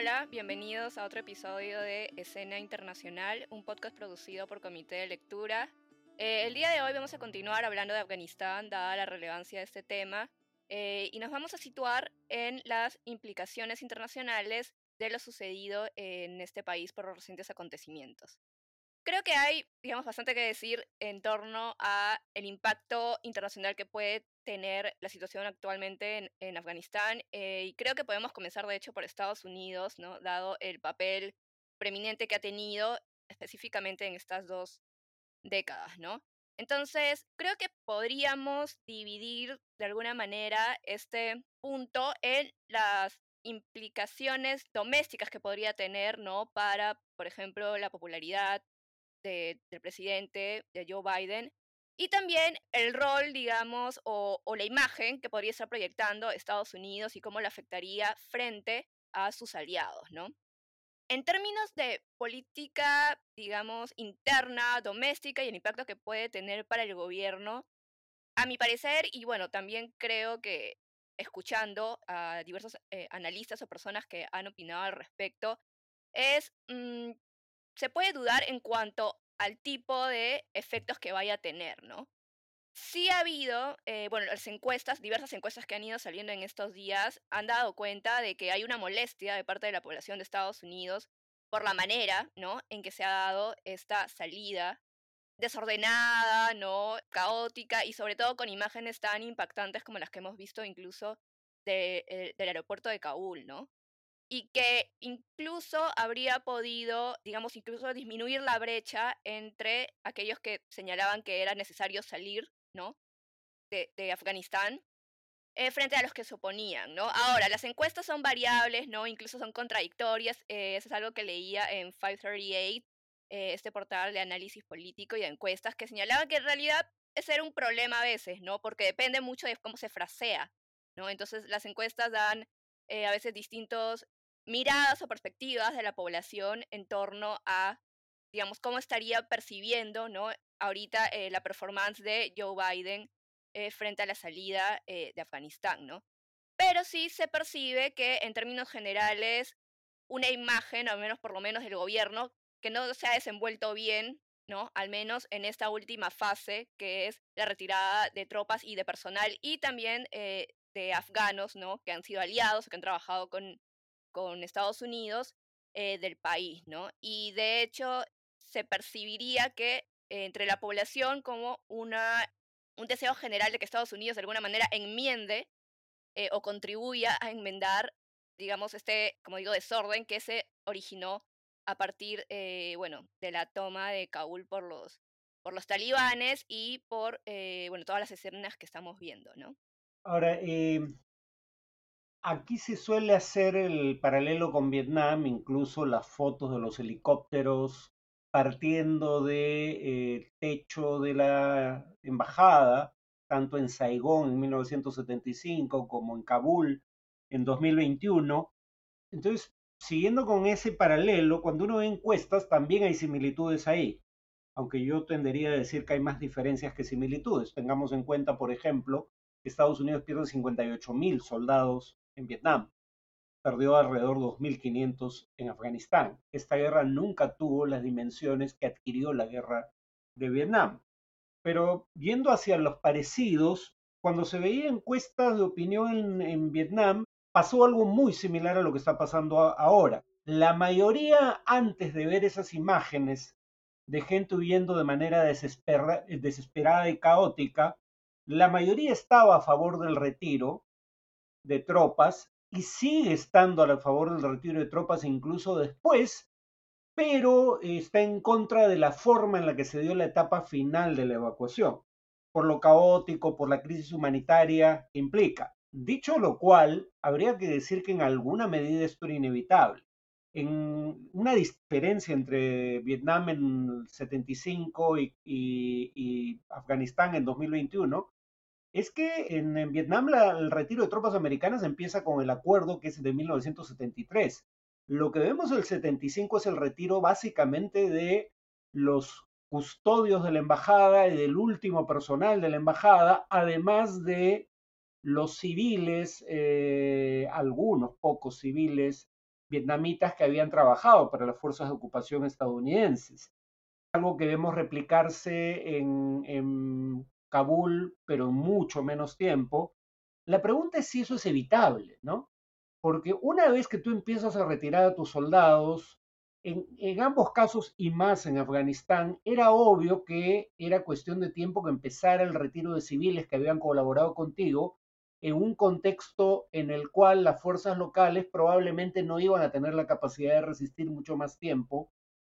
Hola, bienvenidos a otro episodio de Escena Internacional, un podcast producido por Comité de Lectura. Eh, el día de hoy vamos a continuar hablando de Afganistán, dada la relevancia de este tema, eh, y nos vamos a situar en las implicaciones internacionales de lo sucedido en este país por los recientes acontecimientos. Creo que hay, digamos, bastante que decir en torno a el impacto internacional que puede tener la situación actualmente en, Afganistán eh, y creo que podemos comenzar, de hecho, por Estados Unidos, ¿no? Dado el papel preeminente que ha tenido específicamente en estas dos décadas, ¿no? Entonces, creo que podríamos dividir de alguna manera este punto en las implicaciones domésticas que podría tener, ¿no? Para, por ejemplo, la popularidad del presidente, de Joe Biden, y también el rol, digamos, o, o, la imagen que podría estar proyectando Estados Unidos y cómo le afectaría frente a sus aliados, ¿no? En términos de política, digamos, interna, doméstica y el impacto que puede tener para el gobierno, a mi parecer, y bueno, también creo que escuchando a diversos eh, analistas o personas que han opinado al respecto, es, mm, se puede dudar en cuanto al tipo de efectos que vaya a tener, ¿no? Sí ha habido, eh, bueno, las encuestas, diversas encuestas que han ido saliendo en estos días, han dado cuenta de que hay una molestia de parte de la población de Estados Unidos por la manera, ¿no?, en que se ha dado esta salida desordenada, ¿no?, caótica y sobre todo con imágenes tan impactantes como las que hemos visto incluso eh, del aeropuerto de Kabul, ¿no? Y que incluso habría podido, digamos, incluso disminuir la brecha entre aquellos que señalaban que era necesario salir ¿no? De, Afganistán eh, frente a los que se oponían, ¿no? Ahora, las encuestas son variables, ¿no? Incluso son contradictorias. Eh, eso es algo que leía en 538, eh, este portal de análisis político y de encuestas, que señalaba que en realidad ese era un problema a veces, ¿no? Porque depende mucho de cómo se frasea, ¿no? Entonces, las encuestas dan a veces distintos miradas o perspectivas de la población en torno a, digamos, cómo estaría percibiendo, ¿no? ahorita eh, la performance de Joe Biden eh, frente a la salida eh, de Afganistán, ¿no? Pero sí se percibe que en términos generales una imagen, al menos por lo menos del gobierno, que no se ha desenvuelto bien, ¿no? Al menos en esta última fase, que es la retirada de tropas y de personal y también de afganos, ¿no? Que han sido aliados que han trabajado con, con Estados Unidos del país, ¿no? Y de hecho se percibiría que entre la población como una, un deseo general de que Estados Unidos de alguna manera enmiende eh, o contribuya a enmendar, digamos, este, como digo, desorden que se originó a partir, eh, bueno, de la toma de Kabul por los, por los talibanes y por, eh, bueno, todas las escenas que estamos viendo, ¿no? Ahora, aquí se suele hacer el paralelo con Vietnam, incluso las fotos de los helicópteros partiendo del de, eh, techo de la embajada, tanto en Saigón en 1975 como en Kabul en 2021. Entonces, siguiendo con ese paralelo, cuando uno ve encuestas, también hay similitudes ahí, aunque yo tendería a decir que hay más diferencias que similitudes. Tengamos en cuenta, por ejemplo, que Estados Unidos pierde 58 mil soldados en Vietnam perdió alrededor de 2.500 en Afganistán. Esta guerra nunca tuvo las dimensiones que adquirió la guerra de Vietnam. Pero yendo hacia los parecidos, cuando se veía encuestas de opinión en, Vietnam, pasó algo muy similar a lo que está pasando ahora. La mayoría, antes de ver esas imágenes de gente huyendo de manera desesperada y caótica, la mayoría estaba a favor del retiro de tropas y sigue estando a favor del retiro de tropas incluso después, pero está en contra de la forma en la que se dio la etapa final de la evacuación, por lo caótico, por la crisis humanitaria que implica. Dicho lo cual, habría que decir que en alguna medida esto era inevitable. En una diferencia entre Vietnam en el 75 y, y Afganistán en 2021 es que en, Vietnam el retiro de tropas americanas empieza con el acuerdo que es de 1973. Lo que vemos el 75 es el retiro básicamente de los custodios de la embajada y del último personal de la embajada, además de los civiles, eh, algunos pocos civiles vietnamitas que habían trabajado para las fuerzas de ocupación estadounidenses. Algo que vemos replicarse en, en Kabul, pero en mucho menos tiempo. La pregunta es si eso es evitable, ¿no? Porque una vez que tú empiezas a retirar a tus soldados, en, en, ambos casos y más en Afganistán, era obvio que era cuestión de tiempo que empezara el retiro de civiles que habían colaborado contigo en un contexto en el cual las fuerzas locales probablemente no iban a tener la capacidad de resistir mucho más tiempo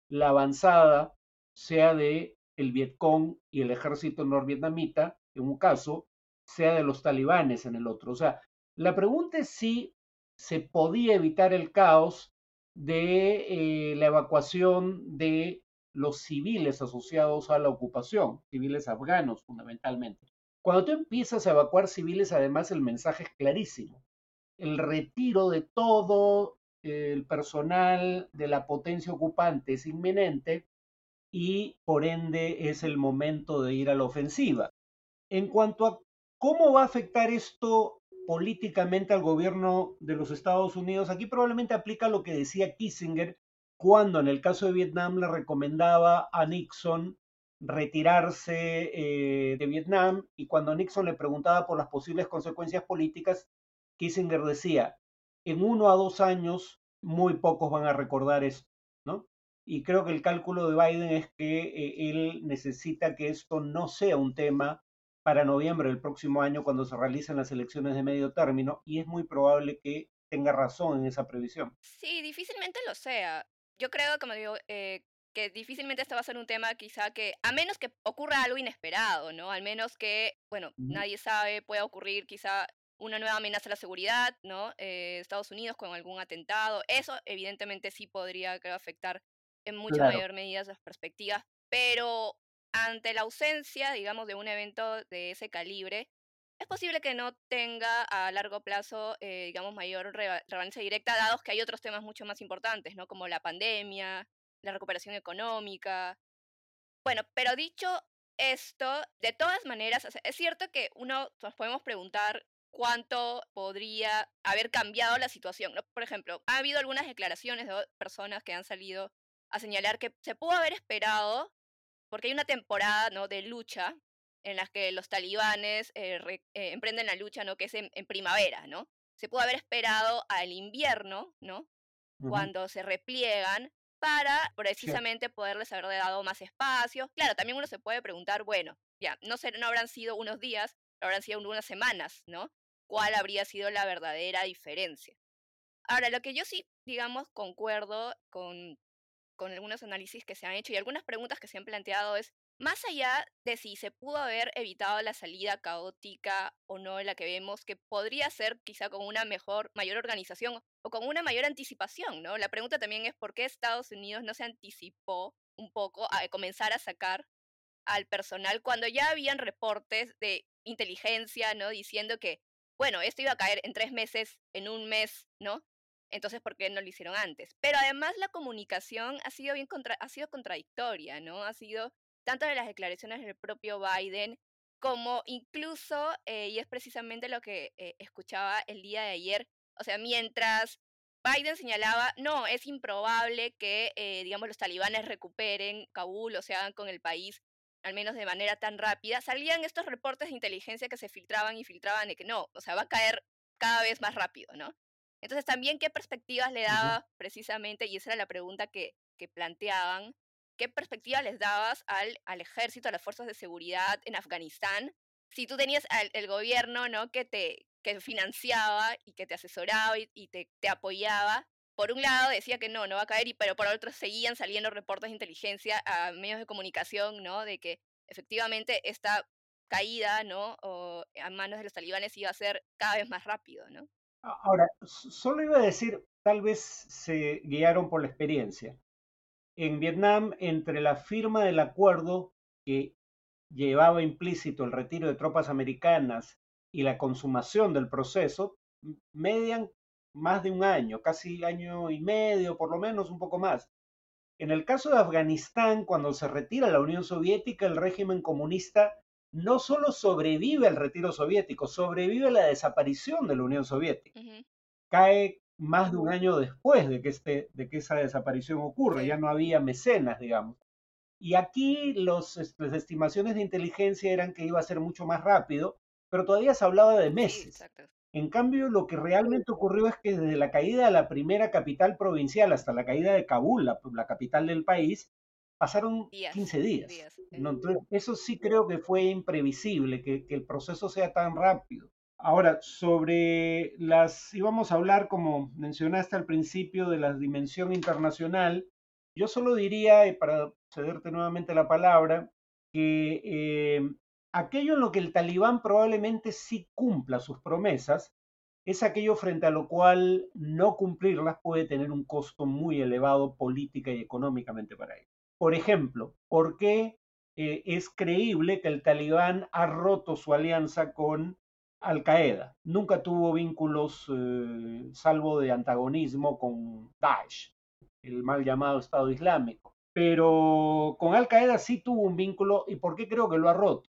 la avanzada, sea de el Vietcong y el ejército norvietnamita, en un caso, sea de los talibanes en el otro. O sea, la pregunta es si se podía evitar el caos de eh, la evacuación de los civiles asociados a la ocupación, civiles afganos fundamentalmente. Cuando tú empiezas a evacuar civiles, además el mensaje es clarísimo. El retiro de todo el personal de la potencia ocupante es inminente y por ende es el momento de ir a la ofensiva. En cuanto a cómo va a afectar esto políticamente al gobierno de los Estados Unidos, aquí probablemente aplica lo que decía Kissinger cuando en el caso de Vietnam le recomendaba a Nixon retirarse eh, de Vietnam y cuando Nixon le preguntaba por las posibles consecuencias políticas, Kissinger decía, en uno a dos años muy pocos van a recordar esto. Y creo que el cálculo de Biden es que eh, él necesita que esto no sea un tema para noviembre del próximo año cuando se realicen las elecciones de medio término y es muy probable que tenga razón en esa previsión. Sí, difícilmente lo sea. Yo creo, como digo, eh, que difícilmente este va a ser un tema quizá que, a menos que ocurra algo inesperado, ¿no? Al menos que, bueno, nadie sabe, pueda ocurrir quizá una nueva amenaza a la seguridad, ¿no? Eh, Estados Unidos con algún atentado, eso evidentemente sí podría creo, afectar en mucha mayor medida las perspectivas, pero ante la ausencia, digamos, de un evento de ese calibre, es posible que no tenga a largo plazo, eh, digamos, mayor relevancia directa, dados que hay otros temas mucho más importantes, ¿no? Como la pandemia, la recuperación económica. Bueno, pero dicho esto, de todas maneras, es cierto que uno nos podemos preguntar cuánto podría haber cambiado la situación. ¿no? Por ejemplo, ha habido algunas declaraciones de personas que han salido a señalar que se pudo haber esperado, porque hay una temporada ¿no? de lucha en la que los talibanes eh, eh, emprenden la lucha, ¿no? que es en, primavera, ¿no? Se pudo haber esperado al invierno, ¿no? Cuando se repliegan para precisamente poderles haber dado más espacio. Claro, también uno se puede preguntar, bueno, ya, no, sé, no habrán sido unos días, habrán sido unas semanas, ¿no? ¿Cuál habría sido la verdadera diferencia? Ahora, lo que yo sí, digamos, concuerdo con, con algunos análisis que se han hecho y algunas preguntas que se han planteado es, más allá de si se pudo haber evitado la salida caótica o no la que vemos, que podría ser quizá con una mejor, mayor organización o con una mayor anticipación, ¿no? La pregunta también es por qué Estados Unidos no se anticipó un poco a comenzar a sacar al personal cuando ya habían reportes de inteligencia, ¿no? Diciendo que, bueno, esto iba a caer en tres meses, en un mes, ¿no? Entonces, ¿por qué no lo hicieron antes? Pero además la comunicación ha sido bien contra ha sido contradictoria, ¿no? Ha sido tanto de las declaraciones del propio Biden como incluso, eh, y es precisamente lo que eh, escuchaba el día de ayer, o sea, mientras Biden señalaba, no, es improbable que, eh, digamos, los talibanes recuperen Kabul o se hagan con el país, al menos de manera tan rápida, salían estos reportes de inteligencia que se filtraban y filtraban de que no, o sea, va a caer cada vez más rápido, ¿no? Entonces, también qué perspectivas le daba precisamente, y esa era la pregunta que, que planteaban, ¿qué perspectiva les dabas al, al ejército, a las fuerzas de seguridad en Afganistán? Si tú tenías al, el gobierno, ¿no? Que te que financiaba y que te asesoraba y, te, te, apoyaba. Por un lado decía que no, no va a caer, y, pero por otro seguían saliendo reportes de inteligencia a medios de comunicación, ¿no? De que efectivamente esta caída, ¿no? O a manos de los talibanes iba a ser cada vez más rápido, ¿no? Ahora, solo iba a decir, tal vez se guiaron por la experiencia en Vietnam entre la firma del acuerdo que llevaba implícito el retiro de tropas americanas y la consumación del proceso, median más de un año, casi año y medio, por lo menos un poco más. En el caso de Afganistán, cuando se retira la Unión Soviética, el régimen comunista no solo sobrevive al retiro soviético, sobrevive la desaparición de la Unión Soviética. Cae más de un año después de que, este, de que esa desaparición ocurre, ya no había mecenas, digamos. Y aquí los, las estimaciones de inteligencia eran que iba a ser mucho más rápido, pero todavía se hablaba de meses. en cambio, lo que realmente ocurrió es que desde la caída de la primera capital provincial hasta la caída de Kabul, la, capital del país, pasaron 15 días. Entonces, eso sí creo que fue imprevisible, que, que, el proceso sea tan rápido. Ahora, sobre las, íbamos a hablar, como mencionaste al principio, de la dimensión internacional, yo solo diría, para cederte nuevamente la palabra, que eh, aquello en lo que el talibán probablemente sí cumpla sus promesas es aquello frente a lo cual no cumplirlas puede tener un costo muy elevado política y económicamente para ellos. Por ejemplo, ¿por qué eh, es creíble que el talibán ha roto su alianza con Al Qaeda? Nunca tuvo vínculos, eh, salvo de antagonismo con Daesh, el mal llamado Estado Islámico pero con Al Qaeda sí tuvo un vínculo. ¿Y por qué creo que lo ha roto?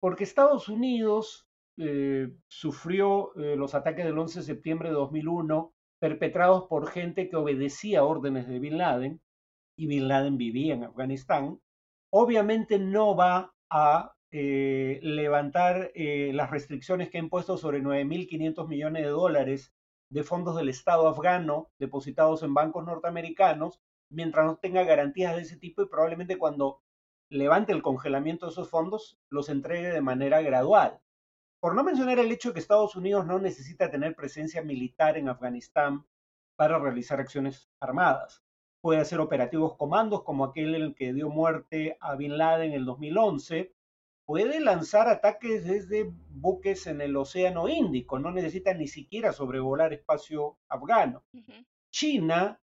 Porque Estados Unidos eh, sufrió los ataques del 11 de septiembre de 2001 perpetrados por gente que obedecía órdenes de Bin Laden, y Bin Laden vivía en Afganistán, obviamente no va a eh, levantar las restricciones que ha impuesto sobre 9.500 millones de dólares de fondos del Estado afgano depositados en bancos norteamericanos mientras no tenga garantías de ese tipo y probablemente cuando levante el congelamiento de esos fondos los entregue de manera gradual. Por no mencionar el hecho de que Estados Unidos no necesita tener presencia militar en Afganistán para realizar acciones armadas. Puede hacer operativos comandos como aquel en el que dio muerte a Bin Laden en el 2011. Puede lanzar ataques desde buques en el Océano Índico, no necesita ni siquiera sobrevolar espacio afgano. China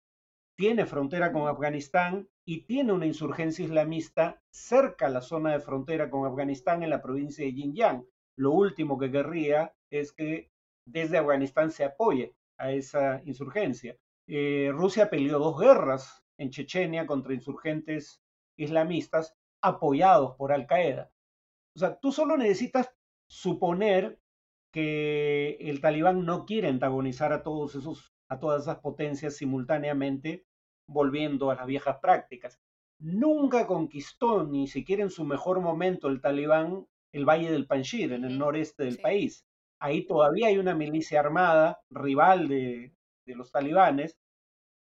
tiene frontera con Afganistán y tiene una insurgencia islamista cerca a la zona de frontera con Afganistán en la provincia de Xinjiang. Lo último que querría es que desde Afganistán se apoye a esa insurgencia. Eh, Rusia peleó dos guerras en Chechenia contra insurgentes islamistas apoyados por Al Qaeda. O sea, tú solo necesitas suponer que el talibán no quiere antagonizar a todos esos a todas esas potencias simultáneamente, volviendo a las viejas prácticas. Nunca conquistó, ni siquiera en su mejor momento, el talibán el Valle del Panjir, en el noreste del país. Ahí todavía hay una milicia armada, rival de, los talibanes.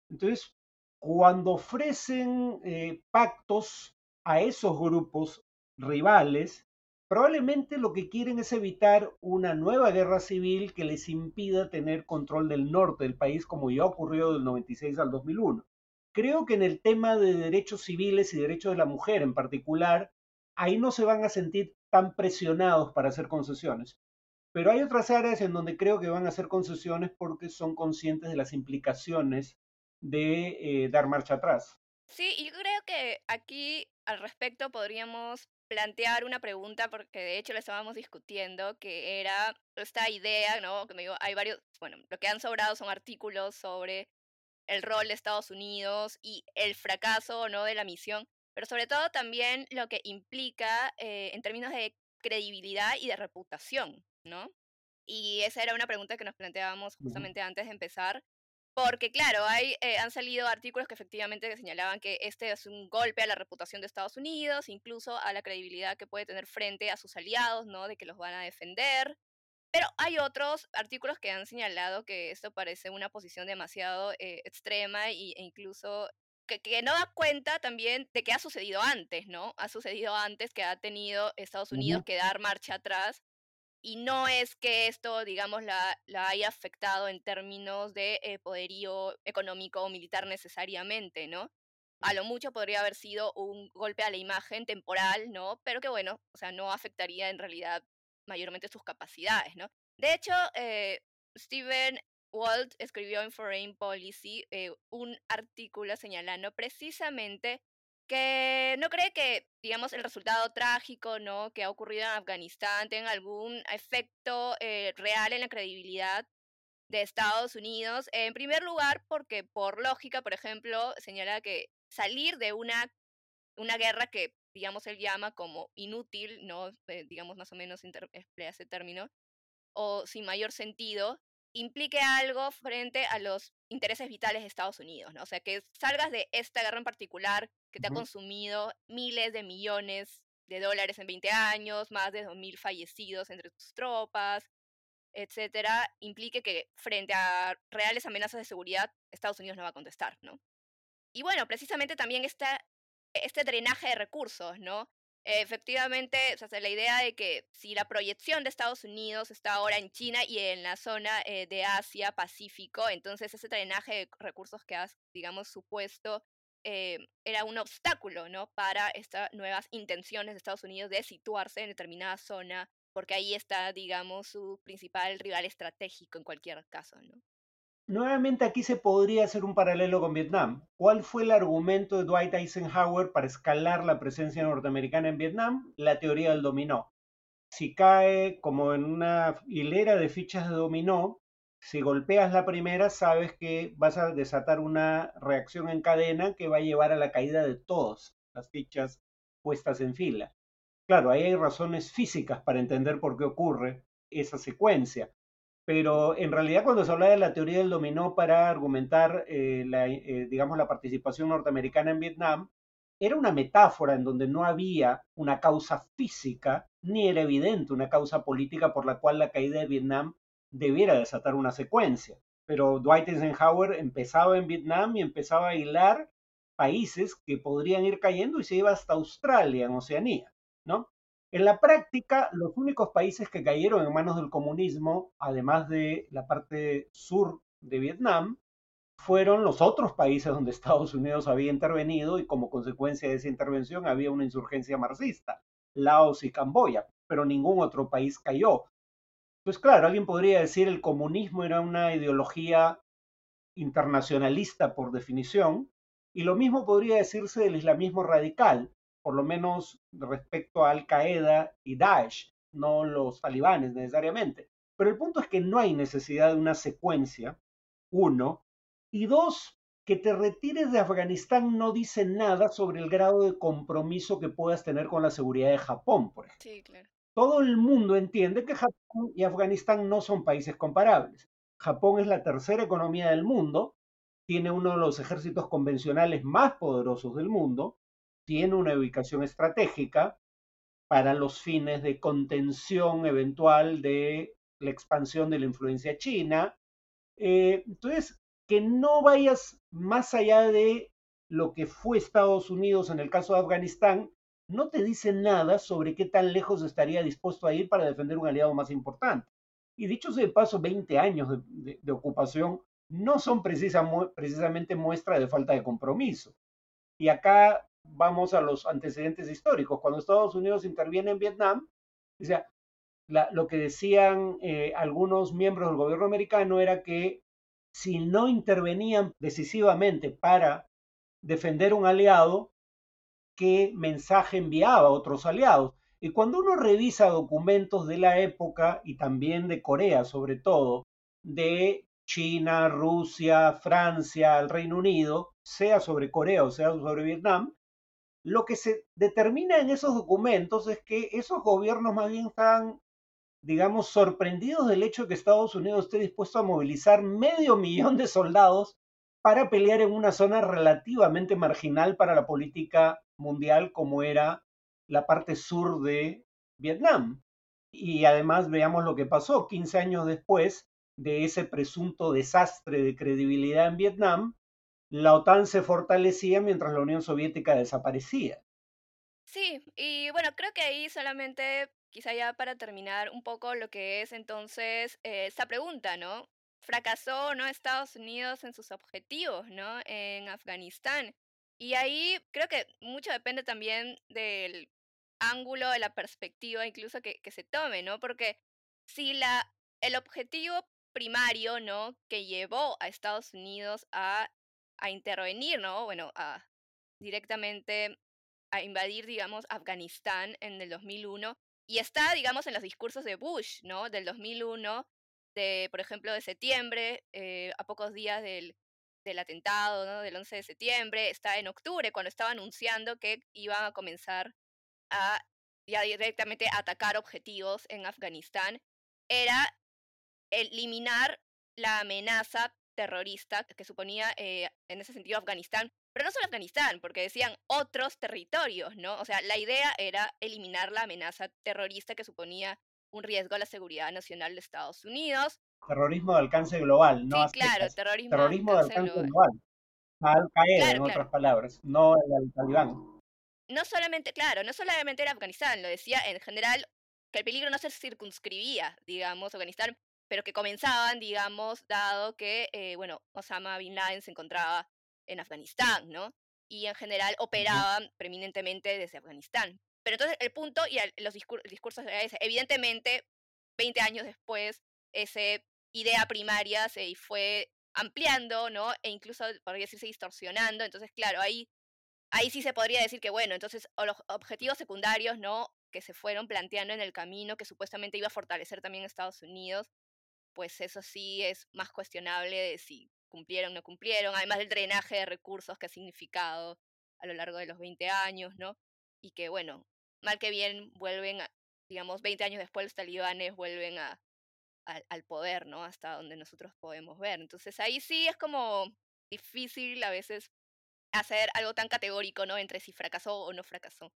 Entonces, cuando ofrecen eh, pactos a esos grupos rivales, Probablemente lo que quieren es evitar una nueva guerra civil que les impida tener control del norte del país como ya ocurrió del 96 al 2001. Creo que en el tema de derechos civiles y derechos de la mujer en particular, ahí no se van a sentir tan presionados para hacer concesiones. Pero hay otras áreas en donde creo que van a hacer concesiones porque son conscientes de las implicaciones de eh, dar marcha atrás. Sí, y creo que aquí al respecto podríamos plantear una pregunta, porque de hecho lo estábamos discutiendo, que era esta idea, ¿no? Que me digo, hay varios, bueno, lo que han sobrado son artículos sobre el rol de Estados Unidos y el fracaso, ¿no? De la misión, pero sobre todo también lo que implica eh, en términos de credibilidad y de reputación, ¿no? Y esa era una pregunta que nos planteábamos justamente antes de empezar, porque claro, hay, eh, han salido artículos que efectivamente señalaban que este es un golpe a la reputación de Estados Unidos, incluso a la credibilidad que puede tener frente a sus aliados, ¿no? De que los van a defender. Pero hay otros artículos que han señalado que esto parece una posición demasiado eh, extrema e incluso que, que, no da cuenta también de que ha sucedido antes, ¿no? Ha sucedido antes que ha tenido Estados Unidos que dar marcha atrás y no es que esto, digamos, la, la haya afectado en términos de eh, poderío económico o militar necesariamente, ¿no? A lo mucho podría haber sido un golpe a la imagen temporal, ¿no? Pero que bueno, o sea, no afectaría en realidad mayormente sus capacidades, ¿no? De hecho, eh, Stephen Walt escribió en Foreign Policy eh, un artículo señalando precisamente que no cree que, digamos, el resultado trágico, ¿no? Que ha ocurrido en Afganistán tenga algún efecto eh, real en la credibilidad de Estados Unidos. En primer lugar, porque por lógica, por ejemplo, señala que salir de una, una guerra que, digamos, él llama como inútil, ¿no? Eh, digamos, más o menos emplea ese término, o sin mayor sentido, implique algo frente a los intereses vitales de Estados Unidos, ¿no? O sea, que salgas de esta guerra en particular que te ha consumido miles de millones de dólares en 20 años, más de 2.000 fallecidos entre tus tropas, etcétera, implique que frente a reales amenazas de seguridad, Estados Unidos no va a contestar, ¿no? Y bueno, precisamente también está este drenaje de recursos, ¿no? Efectivamente, o sea, la idea de que si la proyección de Estados Unidos está ahora en China y en la zona eh, de Asia, Pacífico, entonces ese drenaje de recursos que has, digamos, supuesto eh, era un obstáculo, ¿no? Para estas nuevas intenciones de Estados Unidos de situarse en determinada zona, porque ahí está, digamos, su principal rival estratégico en cualquier caso, ¿no? Nuevamente aquí se podría hacer un paralelo con Vietnam. ¿Cuál fue el argumento de Dwight Eisenhower para escalar la presencia norteamericana en Vietnam? La teoría del dominó. Si cae como en una hilera de fichas de dominó, si golpeas la primera, sabes que vas a desatar una reacción en cadena que va a llevar a la caída de todas las fichas puestas en fila. Claro, ahí hay razones físicas para entender por qué ocurre esa secuencia pero en realidad cuando se habla de la teoría del dominó para argumentar eh, la, eh, digamos, la participación norteamericana en Vietnam, era una metáfora en donde no había una causa física ni era evidente una causa política por la cual la caída de Vietnam debiera desatar una secuencia. Pero Dwight Eisenhower empezaba en Vietnam y empezaba a hilar países que podrían ir cayendo y se iba hasta Australia, en Oceanía, ¿no? En la práctica, los únicos países que cayeron en manos del comunismo, además de la parte sur de Vietnam, fueron los otros países donde Estados Unidos había intervenido y como consecuencia de esa intervención había una insurgencia marxista, Laos y Camboya, pero ningún otro país cayó. Entonces, claro, alguien podría decir el comunismo era una ideología internacionalista por definición, y lo mismo podría decirse del islamismo radical, por lo menos respecto a Al Qaeda y Daesh, no los talibanes necesariamente. Pero el punto es que no hay necesidad de una secuencia, uno, y dos, que te retires de Afganistán no dice nada sobre el grado de compromiso que puedas tener con la seguridad de Japón, por ejemplo. Sí, claro. Todo el mundo entiende que Japón y Afganistán no son países comparables. Japón es la tercera economía del mundo, tiene uno de los ejércitos convencionales más poderosos del mundo, tiene una ubicación estratégica para los fines de contención eventual de la expansión de la influencia china. Eh, entonces, que no vayas más allá de lo que fue Estados Unidos en el caso de Afganistán, no te dice nada sobre qué tan lejos estaría dispuesto a ir para defender un aliado más importante. Y dicho sea de paso, 20 años de, ocupación no son precisamente muestra de falta de compromiso. Y acá vamos a los antecedentes históricos. Cuando Estados Unidos interviene en Vietnam, lo que decían eh, algunos miembros del gobierno americano era que si no intervenían decisivamente para defender un aliado, ¿qué mensaje enviaba a otros aliados? Y cuando uno revisa documentos de la época y también de Corea sobre todo, de China, Rusia, Francia, el Reino Unido, sea sobre Corea o sea sobre Vietnam, lo que se determina en esos documentos es que esos gobiernos más bien están, digamos, sorprendidos del hecho de que Estados Unidos esté dispuesto a movilizar medio millón de soldados para pelear en una zona relativamente marginal para la política mundial como era la parte sur de Vietnam. Y además veamos lo que pasó 15 años después de ese presunto desastre de credibilidad en Vietnam, la OTAN se fortalecía mientras la Unión Soviética desaparecía. Sí, y bueno, creo que ahí solamente, quizá ya para terminar un poco lo que es entonces eh, esta pregunta, ¿no? ¿Fracasó no Estados Unidos en sus objetivos, ¿no? En Afganistán. Y ahí creo que mucho depende también del ángulo, de la perspectiva incluso que, que se tome, ¿no? Porque si la, el objetivo primario, ¿no? Que llevó a Estados Unidos a a intervenir, ¿no? Bueno, a directamente a invadir, digamos, Afganistán en el 2001. Y está, digamos, en los discursos de Bush, ¿no? Del 2001, de, por ejemplo, de septiembre, eh, a pocos días del, del atentado, ¿no? Del 11 de septiembre. Está en octubre, cuando estaba anunciando que iban a comenzar a ya directamente atacar objetivos en Afganistán. Era eliminar la amenaza terrorista que suponía eh, en ese sentido Afganistán, pero no solo Afganistán, porque decían otros territorios, ¿no? O sea, la idea era eliminar la amenaza terrorista que suponía un riesgo a la seguridad nacional de Estados Unidos. Terrorismo de alcance global, ¿no? Sí, claro, terrorismo, terrorismo de alcance, global. Al Qaeda, en otras palabras, no el talibán. No solamente, claro, no solamente era Afganistán, lo decía en general que el peligro no se circunscribía, digamos, Afganistán, pero que comenzaban, digamos, dado que, eh, bueno, Osama Bin Laden se encontraba en Afganistán, ¿no? Y en general operaban preeminentemente desde Afganistán. Pero entonces el punto y los discursos de ese, evidentemente, 20 años después, esa idea primaria se fue ampliando, ¿no? E incluso, podría decirse, distorsionando. Entonces, claro, ahí, ahí sí se podría decir que, bueno, entonces los objetivos secundarios, ¿no? Que se fueron planteando en el camino, que supuestamente iba a fortalecer también Estados Unidos, pues eso sí es más cuestionable de si cumplieron o no cumplieron, además del drenaje de recursos que ha significado a lo largo de los 20 años, ¿no? Y que, bueno, mal que bien vuelven, a, digamos, 20 años después los talibanes vuelven a, al poder, ¿no? Hasta donde nosotros podemos ver. Entonces ahí sí es como difícil a veces hacer algo tan categórico, ¿no? Entre si fracasó o no fracasó.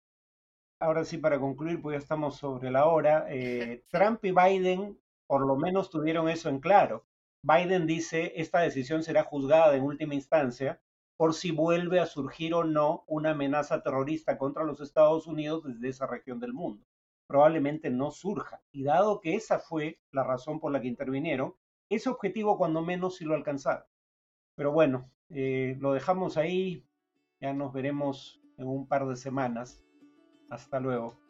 Ahora sí, para concluir, pues ya estamos sobre la hora. Eh, Trump y Biden por lo menos tuvieron eso en claro. Biden dice, esta decisión será juzgada en última instancia por si vuelve a surgir o no una amenaza terrorista contra los Estados Unidos desde esa región del mundo. Probablemente no surja. Y dado que esa fue la razón por la que intervinieron, ese objetivo cuando menos sí lo alcanzaron. Pero bueno, eh, lo dejamos ahí. Ya nos veremos en un par de semanas. Hasta luego.